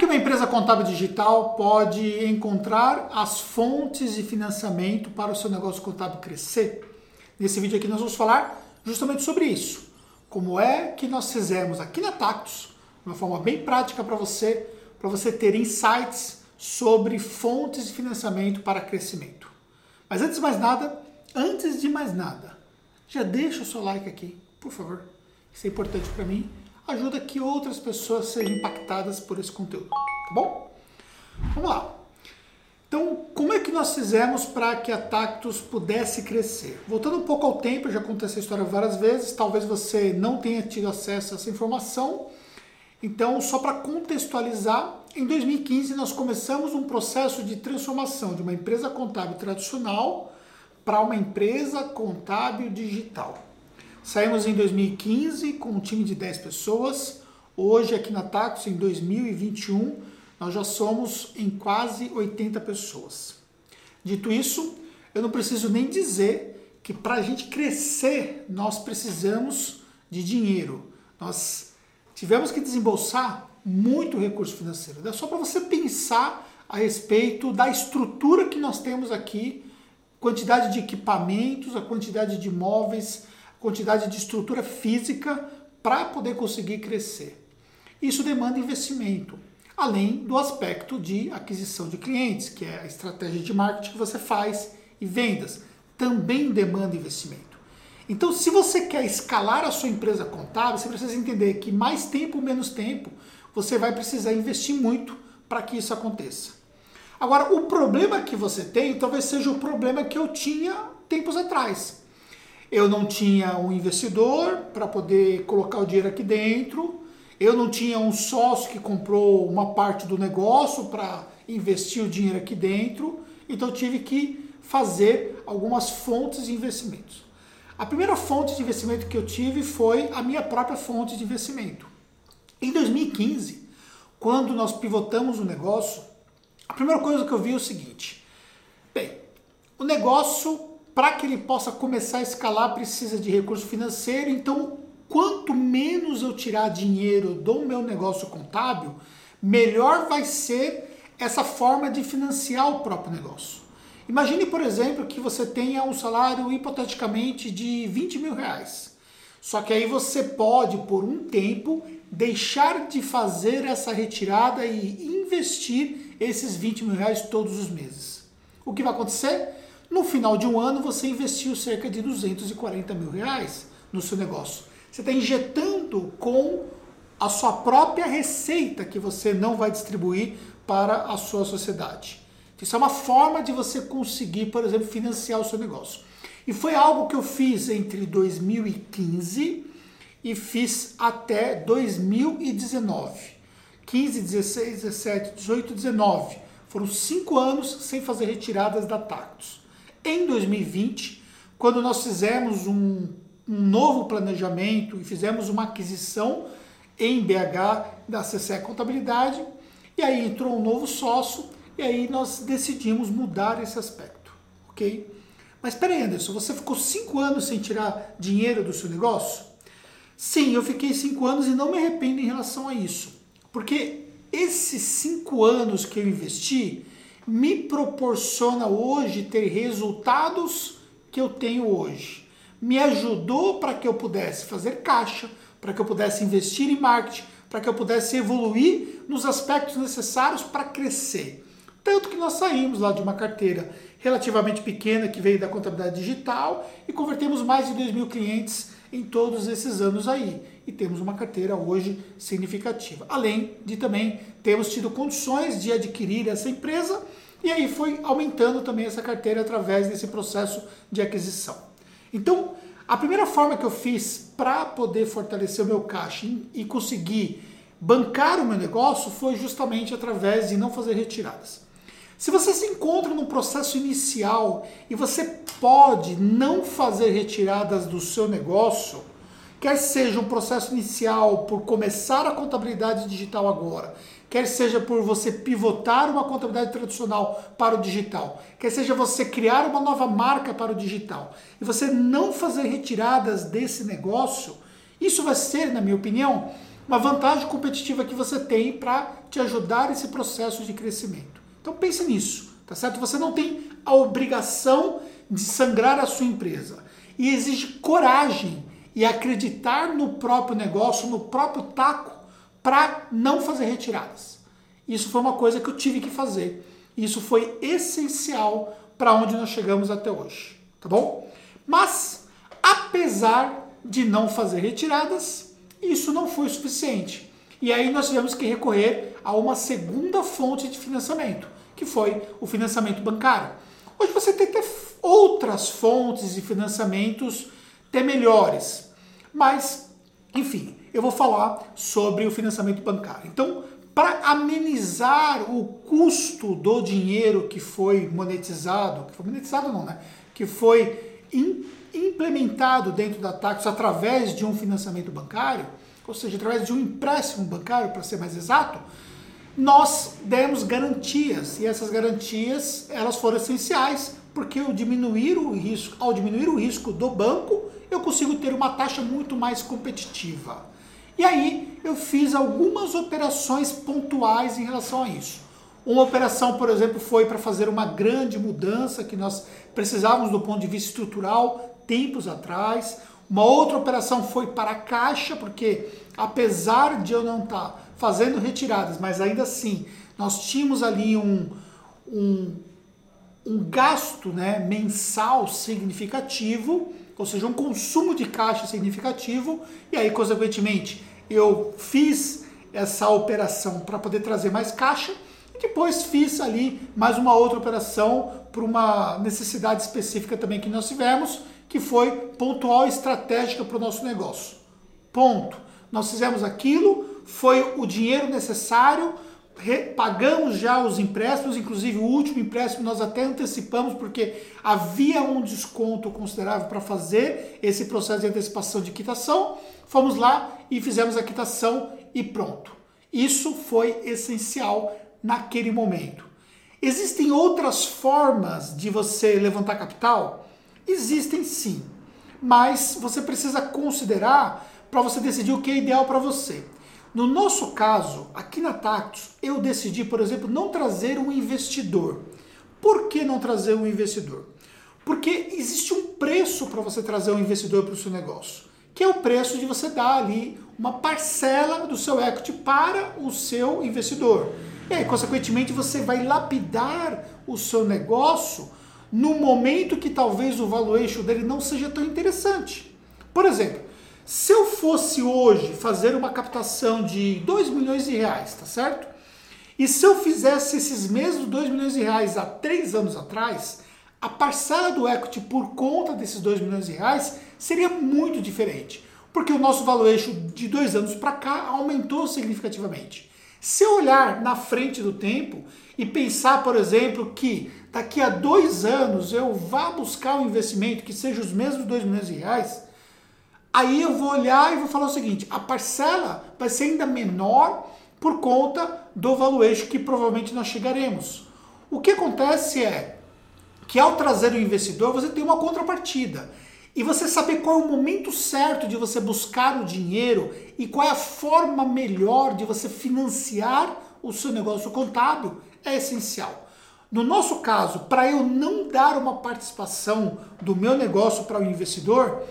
que uma empresa contábil digital pode encontrar as fontes de financiamento para o seu negócio contábil crescer? Nesse vídeo aqui nós vamos falar justamente sobre isso. Como é que nós fizemos aqui na Tactus, de uma forma bem prática para você, para você ter insights sobre fontes de financiamento para crescimento. Mas antes de mais nada, antes de mais nada, já deixa o seu like aqui, por favor. Isso é importante para mim ajuda que outras pessoas sejam impactadas por esse conteúdo, tá bom? Vamos lá. Então, como é que nós fizemos para que a Tactus pudesse crescer? Voltando um pouco ao tempo, eu já contei essa história várias vezes, talvez você não tenha tido acesso a essa informação. Então, só para contextualizar, em 2015 nós começamos um processo de transformação de uma empresa contábil tradicional para uma empresa contábil digital. Saímos em 2015 com um time de 10 pessoas. Hoje, aqui na Tacos, em 2021, nós já somos em quase 80 pessoas. Dito isso, eu não preciso nem dizer que para a gente crescer, nós precisamos de dinheiro. Nós tivemos que desembolsar muito recurso financeiro. É só para você pensar a respeito da estrutura que nós temos aqui, quantidade de equipamentos, a quantidade de móveis, quantidade de estrutura física para poder conseguir crescer. Isso demanda investimento, além do aspecto de aquisição de clientes, que é a estratégia de marketing que você faz e vendas, também demanda investimento. Então, se você quer escalar a sua empresa contábil, você precisa entender que mais tempo menos tempo você vai precisar investir muito para que isso aconteça. Agora, o problema que você tem talvez seja o problema que eu tinha tempos atrás. Eu não tinha um investidor para poder colocar o dinheiro aqui dentro. Eu não tinha um sócio que comprou uma parte do negócio para investir o dinheiro aqui dentro. Então tive que fazer algumas fontes de investimentos. A primeira fonte de investimento que eu tive foi a minha própria fonte de investimento. Em 2015, quando nós pivotamos o negócio, a primeira coisa que eu vi é o seguinte: bem, o negócio para que ele possa começar a escalar, precisa de recurso financeiro. Então, quanto menos eu tirar dinheiro do meu negócio contábil, melhor vai ser essa forma de financiar o próprio negócio. Imagine, por exemplo, que você tenha um salário hipoteticamente de 20 mil reais. Só que aí você pode, por um tempo, deixar de fazer essa retirada e investir esses 20 mil reais todos os meses. O que vai acontecer? No final de um ano, você investiu cerca de 240 mil reais no seu negócio. Você está injetando com a sua própria receita que você não vai distribuir para a sua sociedade. Isso é uma forma de você conseguir, por exemplo, financiar o seu negócio. E foi algo que eu fiz entre 2015 e fiz até 2019. 15, 16, 17, 18, 19. Foram cinco anos sem fazer retiradas da Tactus. Em 2020, quando nós fizemos um, um novo planejamento e fizemos uma aquisição em BH da CCE Contabilidade, e aí entrou um novo sócio, e aí nós decidimos mudar esse aspecto, ok? Mas peraí, Anderson, você ficou cinco anos sem tirar dinheiro do seu negócio? Sim, eu fiquei cinco anos e não me arrependo em relação a isso. Porque esses cinco anos que eu investi, me proporciona hoje ter resultados que eu tenho hoje. Me ajudou para que eu pudesse fazer caixa, para que eu pudesse investir em marketing, para que eu pudesse evoluir nos aspectos necessários para crescer. Tanto que nós saímos lá de uma carteira relativamente pequena que veio da contabilidade digital e convertemos mais de 2 mil clientes em todos esses anos aí. E temos uma carteira hoje significativa. Além de também termos tido condições de adquirir essa empresa e aí foi aumentando também essa carteira através desse processo de aquisição. Então, a primeira forma que eu fiz para poder fortalecer o meu caixa e conseguir bancar o meu negócio foi justamente através de não fazer retiradas. Se você se encontra num processo inicial e você pode não fazer retiradas do seu negócio, quer seja um processo inicial por começar a contabilidade digital agora, quer seja por você pivotar uma contabilidade tradicional para o digital, quer seja você criar uma nova marca para o digital, e você não fazer retiradas desse negócio, isso vai ser, na minha opinião, uma vantagem competitiva que você tem para te ajudar nesse processo de crescimento. Então pense nisso, tá certo? Você não tem a obrigação de sangrar a sua empresa e exige coragem e acreditar no próprio negócio, no próprio taco, para não fazer retiradas. Isso foi uma coisa que eu tive que fazer. Isso foi essencial para onde nós chegamos até hoje, tá bom? Mas, apesar de não fazer retiradas, isso não foi suficiente. E aí nós tivemos que recorrer a uma segunda fonte de financiamento, que foi o financiamento bancário. Hoje você tem até outras fontes de financiamentos até melhores, mas, enfim, eu vou falar sobre o financiamento bancário. Então, para amenizar o custo do dinheiro que foi monetizado, que foi monetizado não, né? Que foi in, implementado dentro da Taxos através de um financiamento bancário, ou seja, através de um empréstimo bancário, para ser mais exato, nós demos garantias e essas garantias elas foram essenciais porque eu diminuir o risco, ao diminuir o risco do banco, eu consigo ter uma taxa muito mais competitiva. E aí eu fiz algumas operações pontuais em relação a isso. Uma operação, por exemplo, foi para fazer uma grande mudança que nós precisávamos do ponto de vista estrutural tempos atrás. Uma outra operação foi para a caixa, porque apesar de eu não estar tá fazendo retiradas, mas ainda assim nós tínhamos ali um, um, um gasto né, mensal significativo, ou seja, um consumo de caixa significativo, e aí, consequentemente, eu fiz essa operação para poder trazer mais caixa e depois fiz ali mais uma outra operação por uma necessidade específica também que nós tivemos, que foi pontual e estratégica para o nosso negócio. Ponto. Nós fizemos aquilo, foi o dinheiro necessário, pagamos já os empréstimos, inclusive o último empréstimo nós até antecipamos porque havia um desconto considerável para fazer esse processo de antecipação de quitação. Fomos lá e fizemos a quitação e pronto. Isso foi essencial naquele momento. Existem outras formas de você levantar capital? Existem sim, mas você precisa considerar para você decidir o que é ideal para você. No nosso caso, aqui na Tactus, eu decidi, por exemplo, não trazer um investidor. Por que não trazer um investidor? Porque existe um preço para você trazer um investidor para o seu negócio, que é o preço de você dar ali uma parcela do seu equity para o seu investidor. E aí, consequentemente, você vai lapidar o seu negócio no momento que talvez o valuation dele não seja tão interessante. Por exemplo, se eu fosse hoje fazer uma captação de 2 milhões de reais, tá certo? E se eu fizesse esses mesmos 2 milhões de reais há 3 anos atrás, a parcela do equity por conta desses 2 milhões de reais seria muito diferente. Porque o nosso valuation de dois anos para cá aumentou significativamente. Se eu olhar na frente do tempo e pensar, por exemplo, que daqui a dois anos eu vá buscar um investimento que seja os mesmos 2 milhões de reais, Aí eu vou olhar e vou falar o seguinte: a parcela vai ser ainda menor por conta do valuation que provavelmente nós chegaremos. O que acontece é que ao trazer o investidor, você tem uma contrapartida. E você saber qual é o momento certo de você buscar o dinheiro e qual é a forma melhor de você financiar o seu negócio contábil é essencial. No nosso caso, para eu não dar uma participação do meu negócio para o investidor,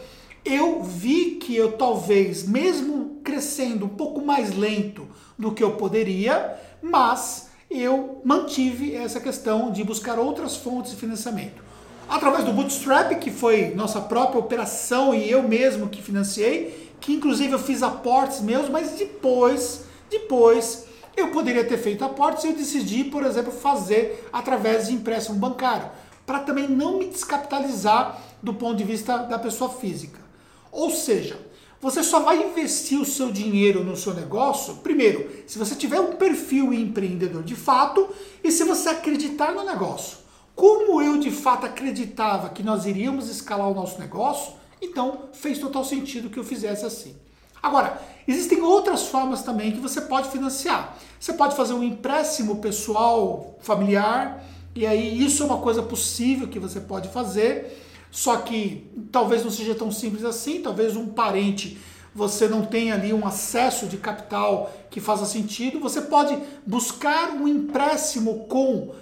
eu vi que eu talvez, mesmo crescendo um pouco mais lento do que eu poderia, mas eu mantive essa questão de buscar outras fontes de financiamento. Através do Bootstrap, que foi nossa própria operação e eu mesmo que financiei, que inclusive eu fiz aportes meus, mas depois, depois eu poderia ter feito aportes e eu decidi, por exemplo, fazer através de empréstimo bancário, para também não me descapitalizar do ponto de vista da pessoa física. Ou seja, você só vai investir o seu dinheiro no seu negócio, primeiro, se você tiver um perfil empreendedor de fato e se você acreditar no negócio. Como eu de fato acreditava que nós iríamos escalar o nosso negócio, então fez total sentido que eu fizesse assim. Agora, existem outras formas também que você pode financiar. Você pode fazer um empréstimo pessoal, familiar, e aí isso é uma coisa possível que você pode fazer. Só que talvez não seja tão simples assim, talvez um parente você não tem ali um acesso de capital que faça sentido, você pode buscar um empréstimo com,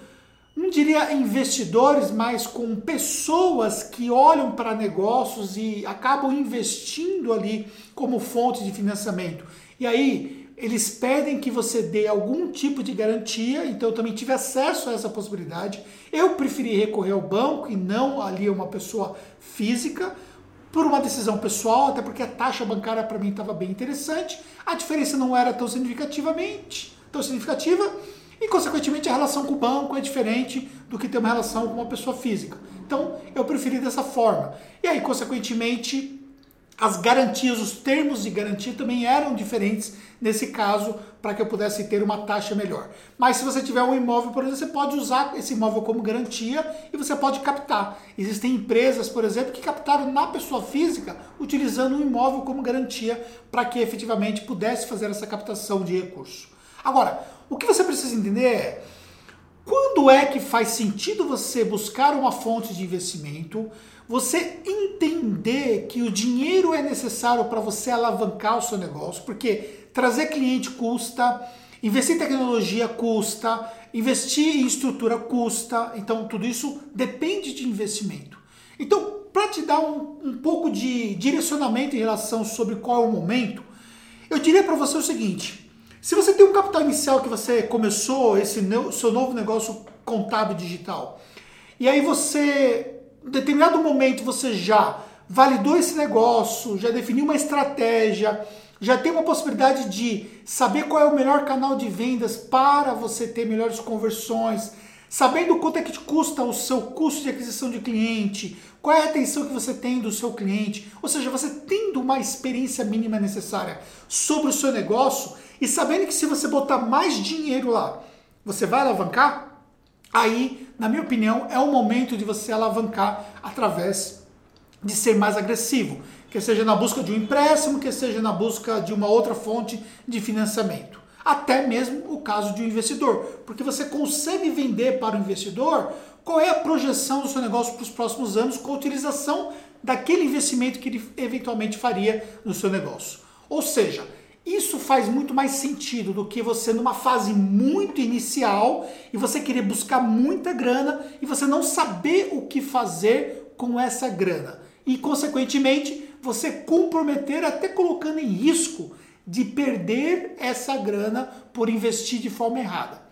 não diria investidores, mas com pessoas que olham para negócios e acabam investindo ali como fonte de financiamento. E aí, eles pedem que você dê algum tipo de garantia, então eu também tive acesso a essa possibilidade. Eu preferi recorrer ao banco e não ali a uma pessoa física, por uma decisão pessoal, até porque a taxa bancária para mim estava bem interessante, a diferença não era tão significativamente, tão significativa, e consequentemente a relação com o banco é diferente do que ter uma relação com uma pessoa física. Então eu preferi dessa forma. E aí, consequentemente, as garantias, os termos de garantia também eram diferentes nesse caso para que eu pudesse ter uma taxa melhor. Mas se você tiver um imóvel, por exemplo, você pode usar esse imóvel como garantia e você pode captar. Existem empresas, por exemplo, que captaram na pessoa física utilizando um imóvel como garantia para que efetivamente pudesse fazer essa captação de recurso. Agora, o que você precisa entender é quando é que faz sentido você buscar uma fonte de investimento, você entender que o dinheiro é necessário para você alavancar o seu negócio, porque trazer cliente custa, investir em tecnologia custa, investir em estrutura custa, então tudo isso depende de investimento. Então, para te dar um, um pouco de direcionamento em relação sobre qual é o momento, eu diria para você o seguinte: se você tem um capital inicial que você começou esse seu novo negócio contábil digital, e aí você em determinado momento você já validou esse negócio, já definiu uma estratégia, já tem uma possibilidade de saber qual é o melhor canal de vendas para você ter melhores conversões, sabendo quanto é que te custa o seu custo de aquisição de cliente, qual é a atenção que você tem do seu cliente, ou seja, você tendo uma experiência mínima necessária sobre o seu negócio e sabendo que se você botar mais dinheiro lá, você vai alavancar, aí, na minha opinião, é o momento de você alavancar através de ser mais agressivo, que seja na busca de um empréstimo, que seja na busca de uma outra fonte de financiamento. Até mesmo o caso de um investidor, porque você consegue vender para o investidor qual é a projeção do seu negócio para os próximos anos com a utilização daquele investimento que ele eventualmente faria no seu negócio. Ou seja, isso faz muito mais sentido do que você numa fase muito inicial e você querer buscar muita grana e você não saber o que fazer com essa grana. E, consequentemente, você comprometer até colocando em risco de perder essa grana por investir de forma errada.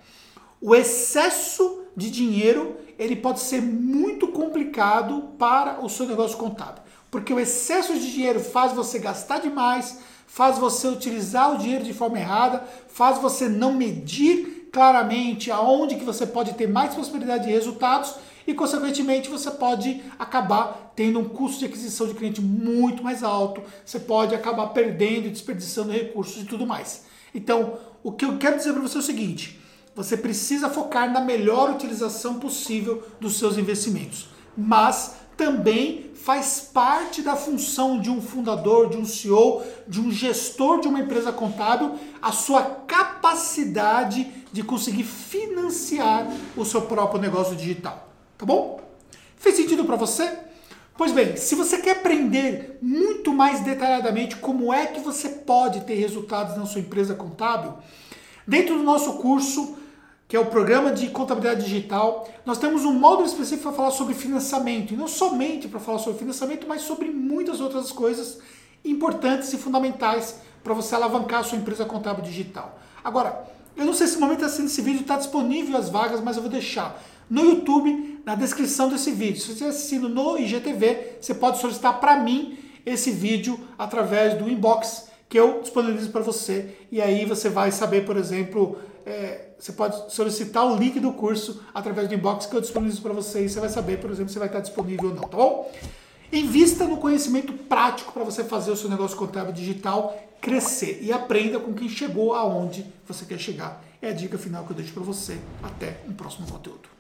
O excesso de dinheiro ele pode ser muito complicado para o seu negócio contábil, porque o excesso de dinheiro faz você gastar demais, faz você utilizar o dinheiro de forma errada, faz você não medir claramente aonde que você pode ter mais possibilidade de resultados. E, consequentemente, você pode acabar tendo um custo de aquisição de cliente muito mais alto, você pode acabar perdendo e desperdiçando recursos e tudo mais. Então, o que eu quero dizer para você é o seguinte: você precisa focar na melhor utilização possível dos seus investimentos, mas também faz parte da função de um fundador, de um CEO, de um gestor de uma empresa contábil, a sua capacidade de conseguir financiar o seu próprio negócio digital. Tá bom? Fez sentido para você? Pois bem, se você quer aprender muito mais detalhadamente como é que você pode ter resultados na sua empresa contábil, dentro do nosso curso que é o programa de contabilidade digital. Nós temos um módulo específico para falar sobre financiamento, e não somente para falar sobre financiamento, mas sobre muitas outras coisas importantes e fundamentais para você alavancar a sua empresa contábil digital. Agora, eu não sei se no momento assim, esse vídeo está disponível as vagas, mas eu vou deixar no YouTube, na descrição desse vídeo. Se você estiver assistindo no IGTV, você pode solicitar para mim esse vídeo através do inbox que eu disponibilizo para você. E aí você vai saber, por exemplo, é, você pode solicitar o link do curso através do inbox que eu disponibilizo para você e você vai saber, por exemplo, se vai estar disponível ou não, tá bom? Invista no conhecimento prático para você fazer o seu negócio contábil digital crescer e aprenda com quem chegou aonde você quer chegar. É a dica final que eu deixo para você. Até um próximo conteúdo.